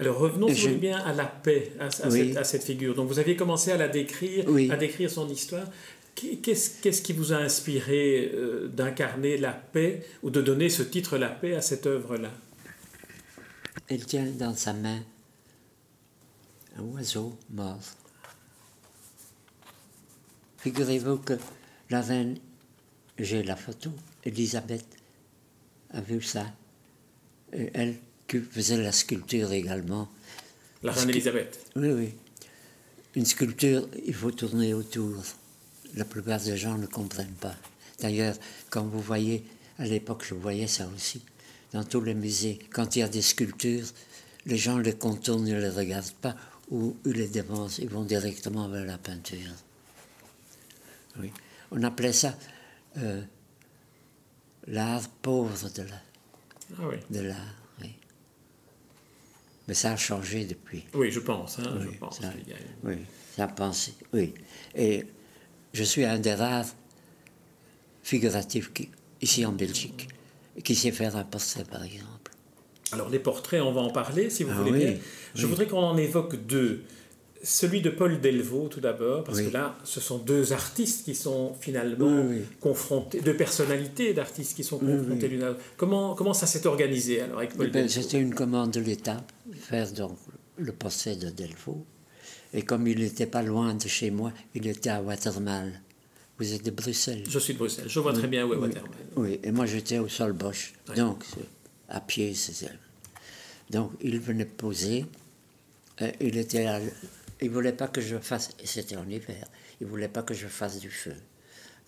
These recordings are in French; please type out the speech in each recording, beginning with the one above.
Alors revenons si bien à la paix, à, cette, figure. Donc vous aviez commencé à la décrire, à décrire son histoire. Qu'est-ce qui vous a inspiré euh, d'incarner la paix ou de donner ce titre La paix à cette œuvre-là? Elle tient dans sa main un oiseau mort. Figurez-vous que la reine, j'ai la photo, Elisabeth a vu ça. Et elle qui faisait la sculpture également. La reine Elisabeth Oui, oui. Une sculpture, il faut tourner autour. La plupart des gens ne comprennent pas. D'ailleurs, quand vous voyez, à l'époque, je voyais ça aussi, dans tous les musées, quand il y a des sculptures, les gens les contournent, ne les regardent pas, ou ils les dévancent, ils vont directement vers la peinture. Oui. On appelait ça euh, l'art pauvre de l'art. Ah oui. De l'art, oui. Mais ça a changé depuis. Oui, je pense. Hein, je pense ça, Oui, ça a pensé, oui. Et je suis un des rares figuratifs qui, ici en Belgique qui sait faire un portrait, par exemple. Alors, les portraits, on va en parler, si vous ah voulez bien. Je voudrais qu'on en évoque deux. Celui de Paul Delvaux, tout d'abord, parce que là, ce sont deux artistes qui sont finalement confrontés, deux personnalités d'artistes qui sont confrontés l'une à l'autre. Comment, comment ça s'est organisé alors avec Paul ben, C'était une commande de l'État, faire donc le procès de Delvaux. Et comme il n'était pas loin de chez moi, il était à Watermal. Vous êtes de Bruxelles? Je suis de Bruxelles. Je vois très bien où est Watermal. Oui, et moi j'étais au Solbosch. Donc, à pied, c'est Donc, il venait poser. Euh, il était il voulait pas que je fasse, c'était en hiver, il voulait pas que je fasse du feu.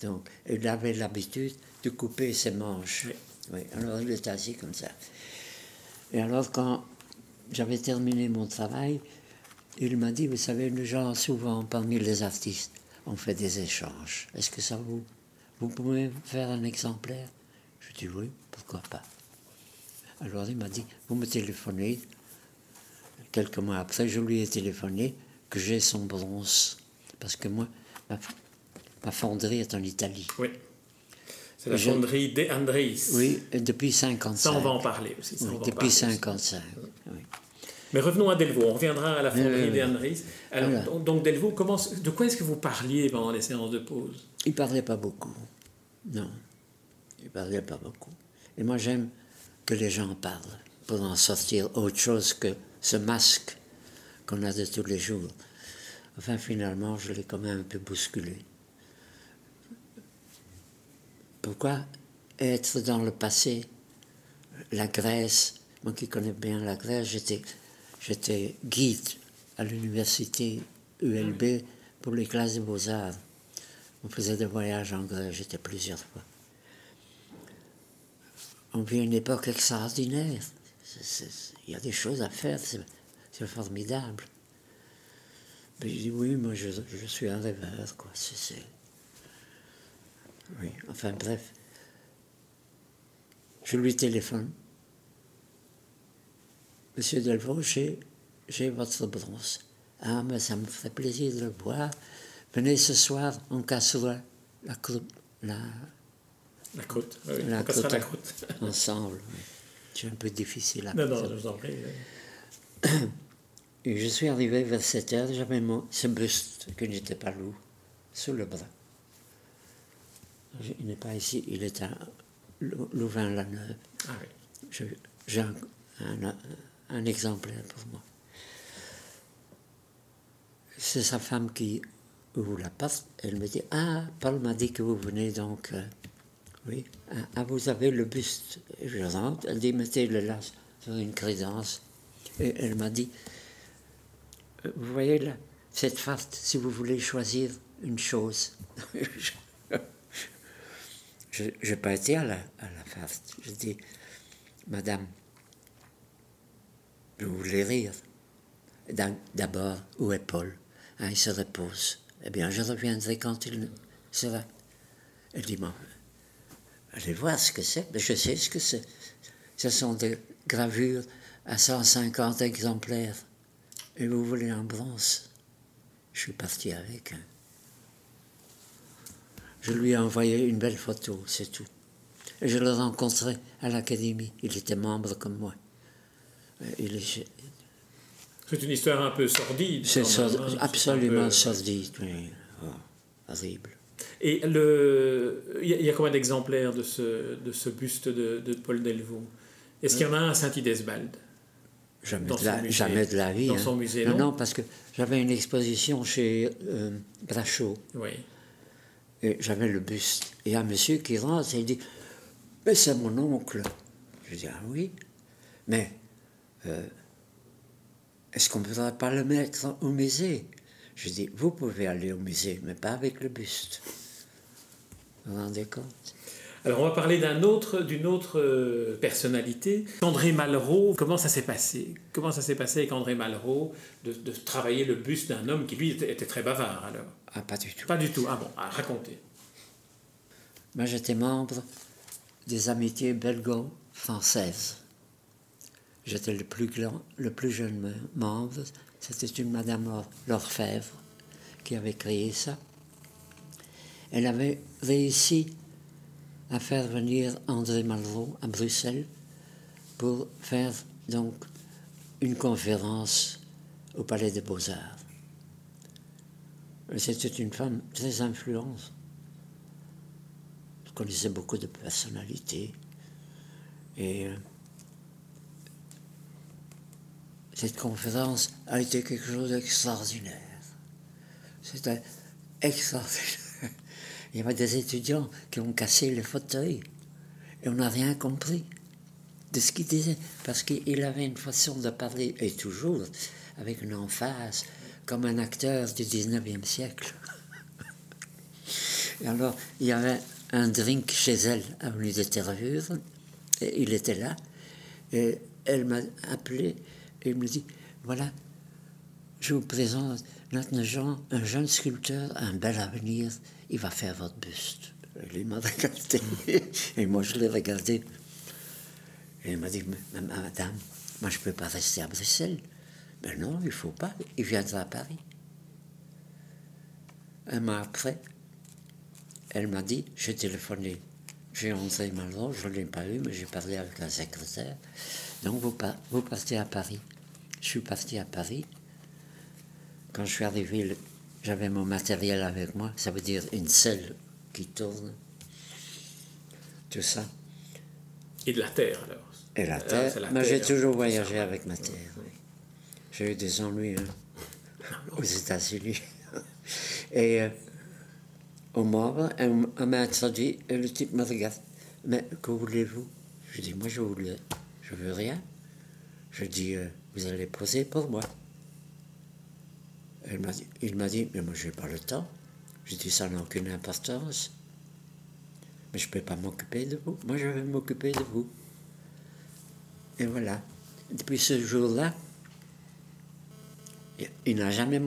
Donc, il avait l'habitude de couper ses manches. Oui. alors il était assis comme ça. Et alors, quand j'avais terminé mon travail, il m'a dit, vous savez, les gens, souvent, parmi les artistes, on fait des échanges. Est-ce que ça vous... Vous pouvez faire un exemplaire? Je dis oui, pourquoi pas. Alors il m'a dit, vous me téléphonez. Quelques mois après, je lui ai téléphoné que j'ai son bronze. Parce que moi, ma, fonderie est en Italie. Oui. C'est la fonderie De Andres. Oui, depuis 55. Ça, on va en parler aussi. depuis 55. Oui. Mais revenons à Delvaux, on reviendra à la fonderie De Andres. Alors, donc Delvaux, comment, de quoi est-ce que vous parliez pendant les séances de pause? Il parlait pas beaucoup. Non, il parlait pas beaucoup. Et moi, j'aime que les gens parlent pour en sortir autre chose que ce masque qu'on a de tous les jours. Enfin, finalement, je l'ai quand même un peu bousculé. Pourquoi être dans le passé? La Grèce, moi qui connais bien la Grèce, j'étais, j'étais guide à l'université ULB pour les classes de beaux-arts. On faisait des voyages en Grèce, j'étais plusieurs fois. On vit une époque extraordinaire. Il y a des choses à faire, c'est formidable. Mais je dis oui, moi je, suis un rêveur, quoi. C'est, oui, enfin bref. Je lui téléphone. Monsieur Delvaux, j'ai, votre bronze. Ah, mais ça me ferait plaisir de le voir. Venez ce soir, on cassera la croûte. La, la croûte, oui, la, croûte, la croûte. ensemble. C'est un peu difficile à Non, non, je vous en prie. Et je suis arrivé vers 7 heures, j'avais ce buste qui n'était pas lourd, sous le bras. Il n'est pas ici, il est à Louvain-la-Neuve. Ah oui. J'ai un, exemplaire pour moi. C'est sa femme qui ouvre la porte. Elle me dit Ah, Paul m'a dit que vous venez donc. Euh, oui. Ah, ah, vous avez le buste. je rentre. Elle dit Mettez-le là sur une crédence. Et elle m'a dit vous voyez là, cette farce, si vous voulez choisir une chose. je pas été à la, à la. Je dis, Madame, je voulais rire. D'abord, où est Paul? Hein, Il se repose. Eh bien, je reviendrai quand il sera. Elle dit, allez voir ce que c'est. Je sais ce que c'est. Ce sont des gravures à 150 exemplaires. Et vous voulez un bronze? Je suis parti avec. Hein. Je lui ai envoyé une belle photo, c'est tout. Et je le rencontrai à l'académie. Il était membre comme moi. Euh, est C'est une histoire un peu sordide. C'est hein, absolument sordide, oui. Oh, horrible. Et le, il y, a combien d'exemplaires de ce, de ce buste de, de Paul Delvaux? Est-ce qu'il y en a un à Saint-Idesbald Jamais, de la, jamais de la vie. Dans son hein. musée, non, non, parce que j'avais une exposition chez euh, Brachot. Oui. Et j'avais le buste. Et un monsieur qui rentre et il dit Mais c'est mon oncle. Je dis Ah oui. Mais euh, est-ce qu'on ne pourrait pas le mettre au musée? Je dis Vous pouvez aller au musée, mais pas avec le buste. Vous vous rendez compte? Alors on va parler d'un autre, d'une autre euh, personnalité, André Malraux. Comment ça s'est passé? Comment ça s'est passé avec André Malraux de, travailler le buste d'un homme qui lui était, très bavard alors? Ah pas du tout. Pas du tout. Ah bon, ah, racontez. Moi j'étais membre des amitiés belgo-françaises. J'étais le plus grand, le plus jeune membre. C'était une Madame Lorfèvre qui avait créé ça. Elle avait réussi à faire venir André Malraux à Bruxelles pour faire donc une conférence au Palais des Beaux-Arts. C'était une femme très influente. Je connaissais beaucoup de personnalités. Et euh, cette conférence a été quelque chose d'extraordinaire. C'était extraordinaire. Il y avait des étudiants qui ont cassé les fauteuils. Et on n'a rien compris de ce qu'il disait parce qu'il avait une façon de parler, et toujours avec une emphase, comme un acteur du 19e siècle. alors, il y avait un drink chez elle, avenue de Terreur, et il était là, et elle m'a appelé et me dit Voilà, je vous présente notre Jean, un jeune sculpteur, un bel avenir il va faire votre buste. Il m'a regardé, et moi je l'ai regardé. Et il m'a dit, madame, moi je ne peux pas rester à Bruxelles. Ben non, il ne faut pas, il viendra à Paris. Un mois après, elle m'a dit, j'ai téléphoné, j'ai André Malraux, je ne l'ai pas eu, mais j'ai parlé avec la secrétaire. Donc vous, vous partez à Paris. Je suis parti à Paris. Quand je suis arrivé j'avais mon matériel avec moi, ça veut dire une selle qui tourne, tout ça. Et de la terre alors Et la terre, mais j'ai toujours voyagé avec ma terre. J'ai eu des ennuis hein, aux États-Unis. Et euh, au mois, on, m'a introduit, et le type me regarde. Mais que voulez-vous? Je dis, moi je voulais, je veux rien. Je dis, euh, vous allez poser pour moi il m'a dit, mais moi je n'ai pas le temps. J'ai dit, ça n'a aucune importance. Mais je ne peux pas m'occuper de vous. Moi je vais m'occuper de vous. Et voilà. Depuis ce jour-là, il n'a jamais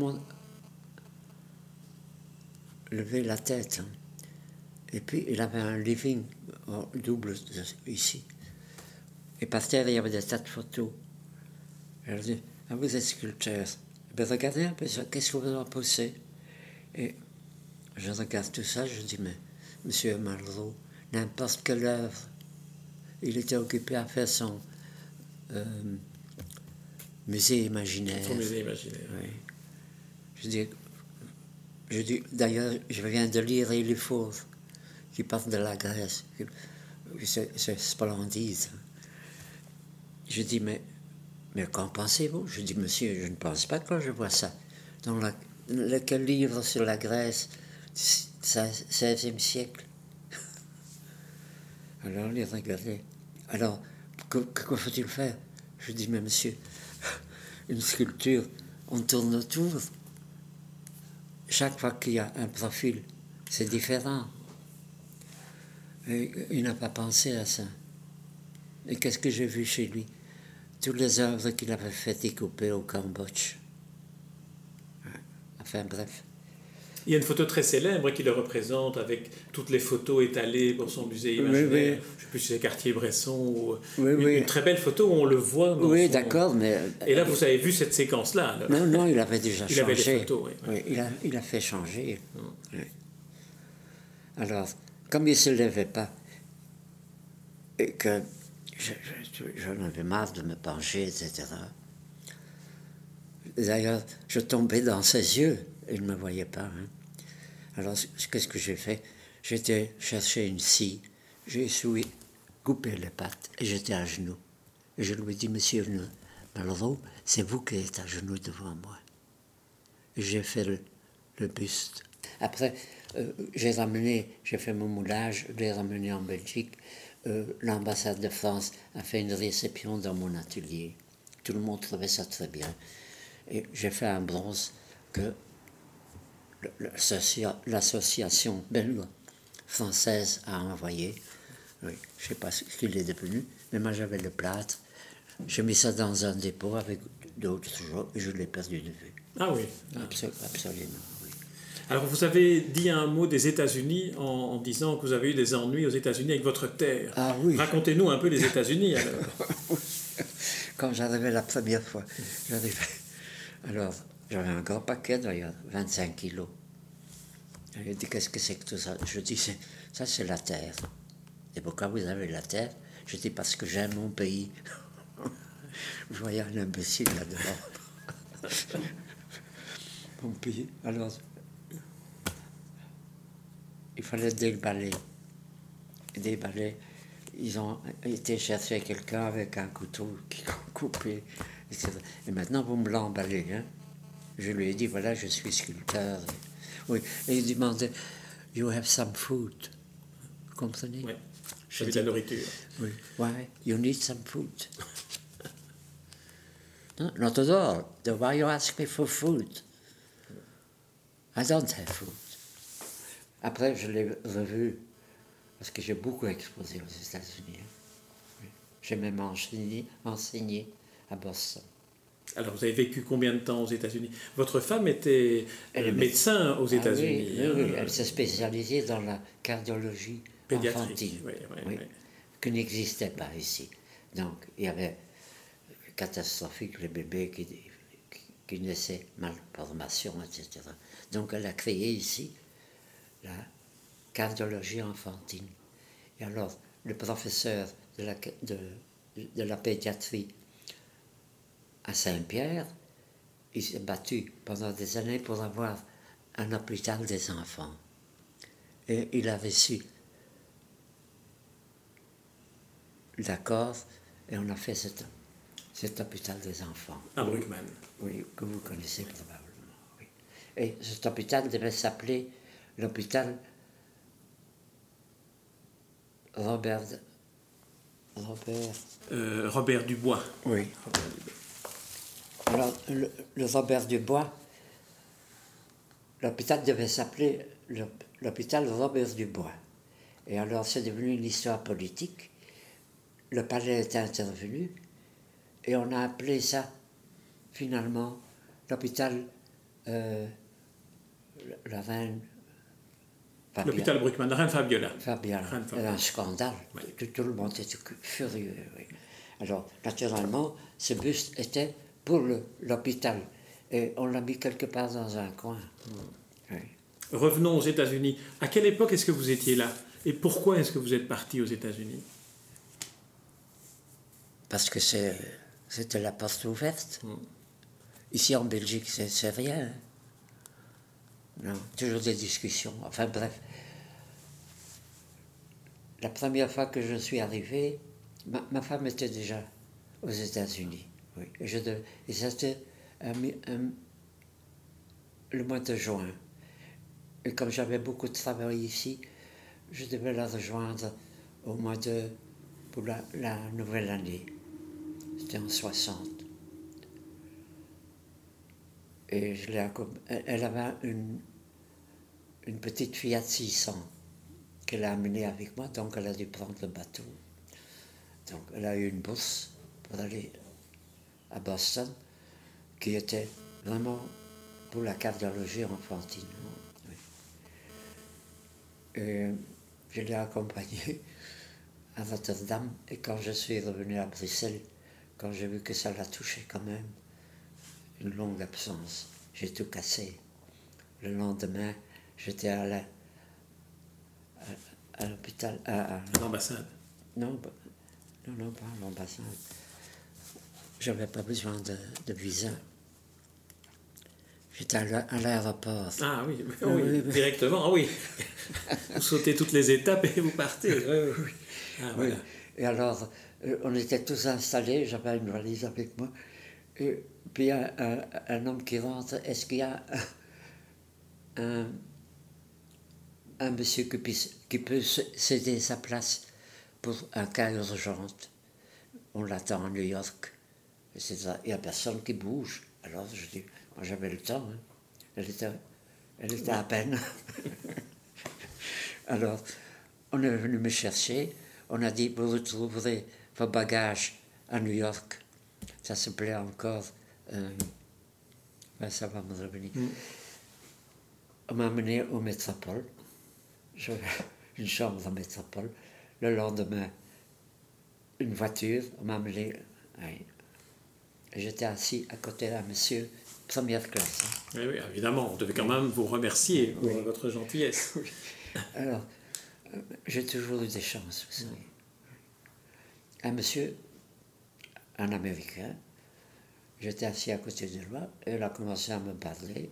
levé la tête. Hein. Et puis il avait un living double ici. Et par terre, il y avait des tas de photos. Elle dit, ah, vous êtes sculpteur. Ben, regardez un peu ça, qu'est-ce que vous en pensez? Et je regarde tout ça, je dis, mais Monsieur Malraux, n'importe quelle œuvre, il était occupé à faire son euh, musée imaginaire. Son musée imaginaire. Oui. Je dis, je dis d'ailleurs, je viens de lire Il faut qui parle de la Grèce. C'est splendide. Je dis, mais mais qu'en pensez-vous? Je dis, monsieur, je ne pense pas quand je vois ça. Dans la, lequel livre sur la Grèce, 16e siècle? Alors il regardait. Alors, que, faut-il faire? Je dis, mais monsieur, une sculpture, on tourne autour. Chaque fois qu'il y a un profil, c'est différent. Il n'a pas pensé à ça. Et qu'est-ce que j'ai vu chez lui? Toutes les œuvres qu'il avait fait découper au Cambodge. Enfin bref. Il y a une photo très célèbre qui le représente avec toutes les photos étalées pour son musée imaginaire. Je ne sais plus si c'est Cartier-Bresson ou une, très belle photo où on le voit. oui, d'accord, mais. Et là, vous avez vu cette séquence-là. Non, non, il avait déjà changé. Il avait des photos, oui. il, a, il a fait changer. Hum. Alors, comme il ne se levait pas, et que j'en avais marre de me pencher, etc. D'ailleurs, je tombais dans ses yeux. Il ne me voyait pas. Hein. Alors, qu'est-ce que j'ai fait? J'étais chercher une scie. J'ai essuyé, coupé les pattes et j'étais à genoux. Et je lui ai dit, Monsieur Malraux, c'est vous qui êtes à genoux devant moi. J'ai fait le, buste. Après, euh, j'ai ramené, j'ai fait mon moulage, je l'ai ramené en Belgique. Euh, l'ambassade de France a fait une réception dans mon atelier. Tout le monde trouvait ça très bien. Et j'ai fait un bronze que l'association belge française a envoyé. Oui, je ne sais pas ce qu'il est devenu, mais moi j'avais le plâtre. J'ai mis ça dans un dépôt avec d'autres choses et je l'ai perdu de vue. Ah oui Absolument. Alors vous avez dit un mot des États-Unis en, disant que vous avez eu des ennuis aux États-Unis avec votre terre. Ah oui. Racontez-nous un peu les États-Unis alors. Quand j'arrivais la première fois, j'arrivais alors, j'avais un grand paquet d'ailleurs, 25 kilos. Il dit Qu'est-ce que c'est que tout ça? Je dis Ça, c'est la terre. Et pourquoi vous avez la terre? Je dis Parce que j'aime mon pays. vous voyez un imbécile là-dedans. mon pays. Alors, il fallait déballer. Déballer. Ils ont été chercher quelqu'un avec un couteau qui coupait et maintenant, vous me l'emballez. Hein. Je lui ai dit, voilà, je suis sculpteur. Oui. Et il demandait, You have some food. Vous comprenez? Oui. J'ai de la nourriture. Oui. Why? You need some food. no, not at all. Why you ask me for food? I don't have food. Après, je l'ai revu, parce que j'ai beaucoup exposé aux États-Unis. Hein. J'ai même enseigné, enseigné à Boston. Alors, vous avez vécu combien de temps aux États-Unis? Votre femme était médecin aux ah États-Unis. oui, oui, hein? elle s'est spécialisée dans la cardiologie infantile, oui, qui n'existait pas ici. Donc, il y avait catastrophique les bébés qui, qui, naissaient malformation, etc. Donc, elle a créé ici la cardiologie infantile. Et alors, le professeur de la, de, de la pédiatrie à Saint-Pierre, il s'est battu pendant des années pour avoir un hôpital des enfants. Et il a reçu l'accord et on a fait cet, cet hôpital des enfants. À Bruckmann. Oui, que vous connaissez probablement. Et cet hôpital devait s'appeler l'hôpital Robert. Robert. Euh, Robert Dubois. Oui. Robert Dubois. Alors, le, Robert Dubois, l'hôpital devait s'appeler l'hôpital Robert Dubois. Et alors, c'est devenu une histoire politique. Le palais est intervenu et on a appelé ça, finalement, l'hôpital euh, la reine. L'hôpital Bruckmann, reine Fabiola. Fabiola. C'était un scandale. Tout, le monde était furieux. Alors, naturellement, ce buste était pour l'hôpital. Et on l'a mis quelque part dans un coin. Revenons aux États-Unis. À quelle époque est-ce que vous étiez là? Et pourquoi est-ce que vous êtes parti aux États-Unis? Parce que c'était la porte ouverte. Hmm. Ici en Belgique, c'est rien. Non, toujours des discussions. Enfin bref. La première fois que je suis arrivé, ma femme était déjà aux États-Unis. Oui. Et, et c'était le mois de juin. Et comme j'avais beaucoup de travail ici, je devais la rejoindre au mois de. pour la, nouvelle année. C'était en 60. Et elle avait une, une petite Fiat 600 qu'elle a amenée avec moi, donc elle a dû prendre le bateau. Donc elle a eu une bourse pour aller à Boston, qui était vraiment pour la cardiologie enfantine. Et je l'ai accompagné à Rotterdam et quand je suis revenu à Bruxelles, quand j'ai vu que ça l'a touché quand même, une longue absence, j'ai tout cassé. Le lendemain, j'étais à la, à, l'hôpital, à, l'ambassade. Non, non, non, pas à l'ambassade j'avais pas besoin de, visa. J'étais à l'aéroport. Ah oui, oui, directement, ah oui. vous sautez toutes les étapes et vous partez. Oui, ah, voilà. Et alors, euh, on était tous installés, j'avais une valise avec moi. Et puis il y a un, homme qui rentre. Est-ce qu'il y a un, un monsieur qui, qui peut céder sa place pour un cas urgent On l'attend à New York. Il n'y a personne qui bouge. Alors je dis, moi j'avais le temps. Hein. Elle, était, elle était à peine. Alors, on est venu me chercher. On a dit, vous retrouverez vos bagages à New York. Ça se plaît encore. Euh, ben, ça va me revenir. Mm. On m'a amené au métropole. une chambre en métropole. Le lendemain, une voiture. M'a amené. J'étais assis à côté d'un monsieur, première classe. Hein. Oui, oui, évidemment, on devait quand même vous remercier pour votre gentillesse. Alors, euh, j'ai toujours eu des chances, vous savez. Un monsieur, un Américain, j'étais assis à côté de lui, et il a commencé à me parler,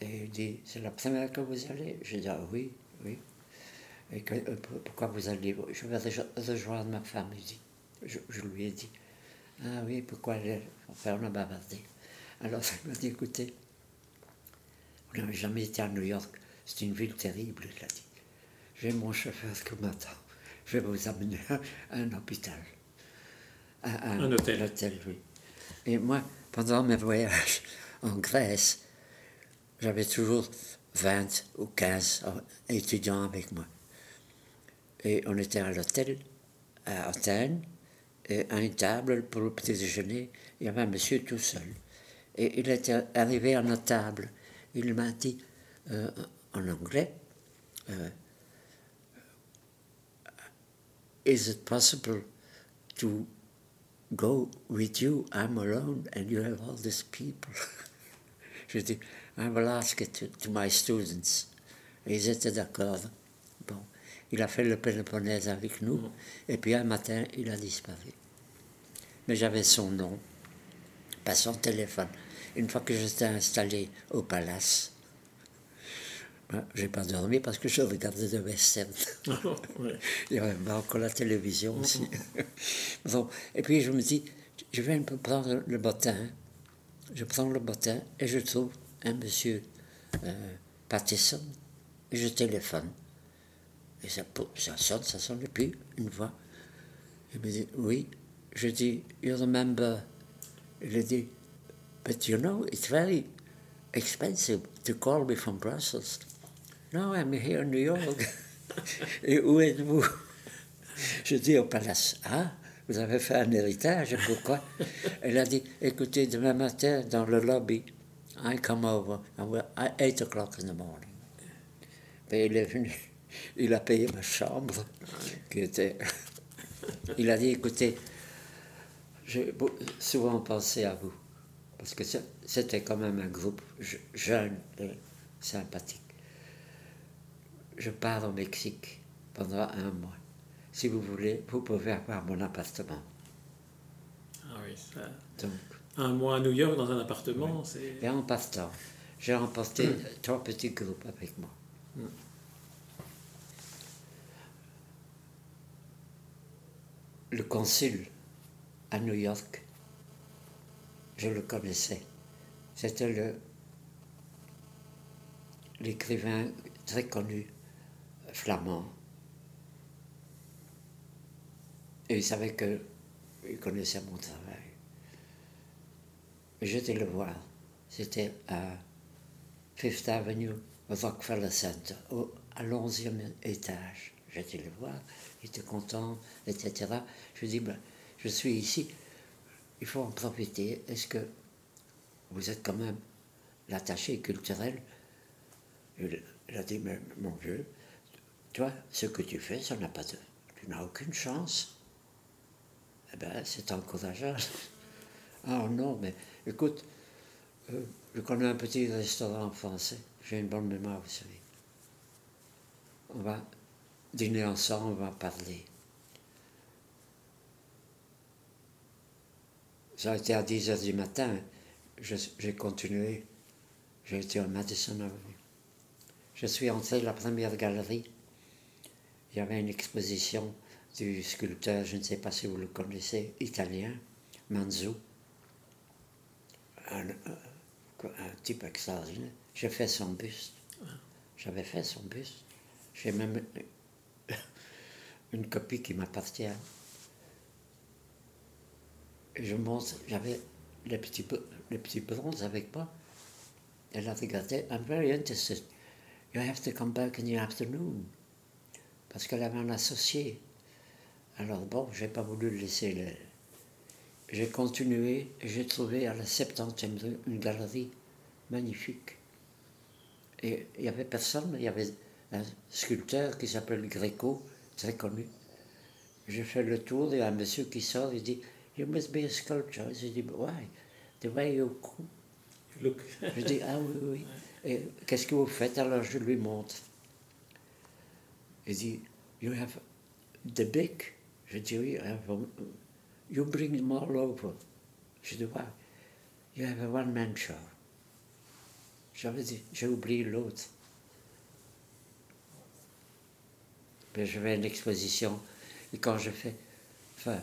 et il dit, c'est la première que vous allez J'ai dit, ah, oui, oui. Et que, euh, pourquoi vous allez Je vais rejoindre ma femme, il dit. Je, je lui ai dit. Ah oui, pourquoi Enfin, on a bavardé. Alors, il m'a dit, écoutez, on n'avait jamais été à New York. C'est une ville terrible, il a dit. J'ai mon chauffeur qui m'attend. Je vais vous amener à, un hôpital. À, un hôtel. hôtel, oui. Et moi, pendant mes voyages en Grèce, j'avais toujours 20 ou 15 étudiants avec moi. Et on était à l'hôtel à Athènes, et à une table pour le petit déjeuner, il y avait un monsieur tout seul. Et il était arrivé à notre table. Il m'a dit euh, en anglais euh, Is it possible to go with you? I'm alone and you have all these people. Je dis I will ask it to, to my students. Ils étaient d'accord. Il a fait le Péloponnèse avec nous, et puis un matin, il a disparu. Mais j'avais son nom, pas son téléphone. Une fois que j'étais installé au palace, ben, j'ai pas dormi parce que je regardais de western. Il y avait encore la télévision aussi. bon, et puis je me dis, je vais un peu prendre le bottin. Je prends le bottin et je trouve un monsieur euh, Pattison. Et je téléphone. Et ça, ça sonne, ça sonne, plus, une voix. Il me dit, oui. Je dis, you remember? Il dit, but you know, it's very expensive to call me from Brussels. No, I'm here in New York. Et où êtes-vous? Je dis au palace, ah, vous avez fait un héritage, pourquoi? Elle a dit, écoutez, demain matin, dans le lobby, I come over at 8 o'clock in the morning. Et il est venu il a payé ma chambre, qui était... Il a dit, écoutez, j'ai souvent pensé à vous, parce que c'était quand même un groupe jeune et sympathique. Je pars au Mexique pendant un mois. Si vous voulez, vous pouvez avoir mon appartement. Ah oui, ça... Donc, un mois à New York dans un appartement, c'est... Et en partant, j'ai emporté trois petits groupes avec moi. Hmm. Le consul à New York, je le connaissais. C'était le, l'écrivain très connu flamand. Et il savait que il connaissait mon travail. J'étais le voir. C'était à Fifth Avenue, Rockefeller Center, au, à l'onzième étage. J'étais le voir était content, etc. Je dis, ben, je suis ici, il faut en profiter. Est-ce que vous êtes quand même l'attaché culturel? Il, a dit, mais mon vieux, toi, ce que tu fais, ça n'a pas de... Tu n'as aucune chance. Eh bien, c'est encourageant. ah non, mais écoute, euh, je connais un petit restaurant français. J'ai une bonne mémoire, vous savez. On va dîner ensemble, on va parler. Ça a été à 10 heures du matin. J'ai continué J'ai été au Madison Avenue. Je suis entré la première galerie. Il y avait une exposition du sculpteur, je ne sais pas si vous le connaissez, italien, Manzo. Un, un type extraordinaire. J'ai fait son buste. J'avais fait son buste. J'ai même une copie qui m'appartient. Je montre, j'avais les petits, les petits bronzes avec moi. Elle a regardé, I'm very interested. You have to come back in the afternoon. Parce qu'elle avait un associé. Alors bon, j'ai pas voulu le laisser. J'ai continué et j'ai trouvé à la 70e rue une galerie magnifique. Et il n'y avait personne, il y avait un sculpteur qui s'appelle Greco, très connu. J'ai fait le tour, il y a un monsieur qui sort, il dit You must be a sculptor. Je dis Why? The way you look. je dis Ah oui, oui. Et qu'est-ce que vous faites? Alors je lui montre. Il dit You have the big. Je dis Oui, I have you bring them all over. Je dis Why? You have a one-man show. J'avais dit, j'ai oublié l'autre. Mais j'avais une exposition, et quand je fais, enfin,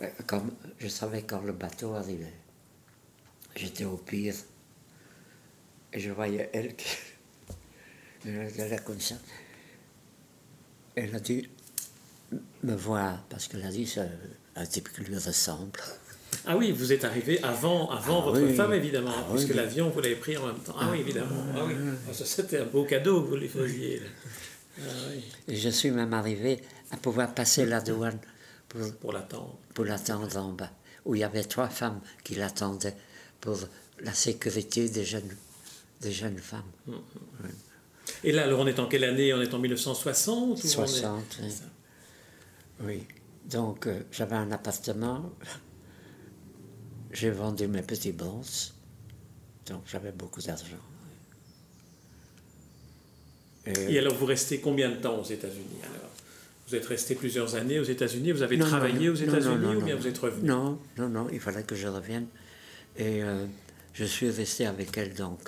euh, comme je savais quand le bateau arrivait, j'étais au pire, et je voyais elle qui, elle a comme ça. Elle a dû me voir, parce qu'elle a dit, c'est un type qui lui ressemble. Ah oui, vous êtes arrivé avant, avant ah votre femme, évidemment, ah puisque l'avion, vous l'avez pris en même temps. Ah, oui, évidemment. Ah, oui. Ah, c'était un beau cadeau que vous lui faisiez. Et je suis même arrivé à pouvoir passer la douane pour, pour l'attendre. Pour l'attendre en bas, où il y avait trois femmes qui l'attendaient pour la sécurité des jeunes, des jeunes femmes. Hum. Et là, alors on est en quelle année? On est en 1960 60, oui. Donc, euh, j'avais un appartement j'ai vendu mes petits bronzes, donc j'avais beaucoup d'argent. Et, alors vous restez combien de temps aux États-Unis alors? Vous êtes resté plusieurs années aux États-Unis, vous avez travaillé aux États-Unis ou bien vous êtes revenu? Non, non, non, il fallait que je revienne. Et euh, je suis resté avec elle donc.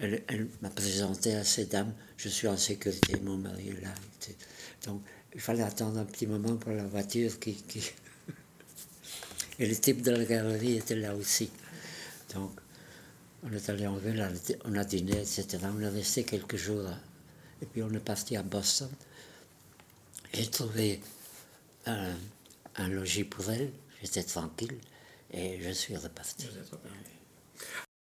Elle, m'a présenté à ces dames, je suis en sécurité, mon mari est là. Donc il fallait attendre un petit moment pour la voiture qui, qui et le type de la galerie était là aussi. Donc, on est allé en ville, on a dîné, etc. On est resté quelques jours. Et puis on est parti à Boston. J'ai trouvé un, logis pour elle. J'étais tranquille et je suis reparti.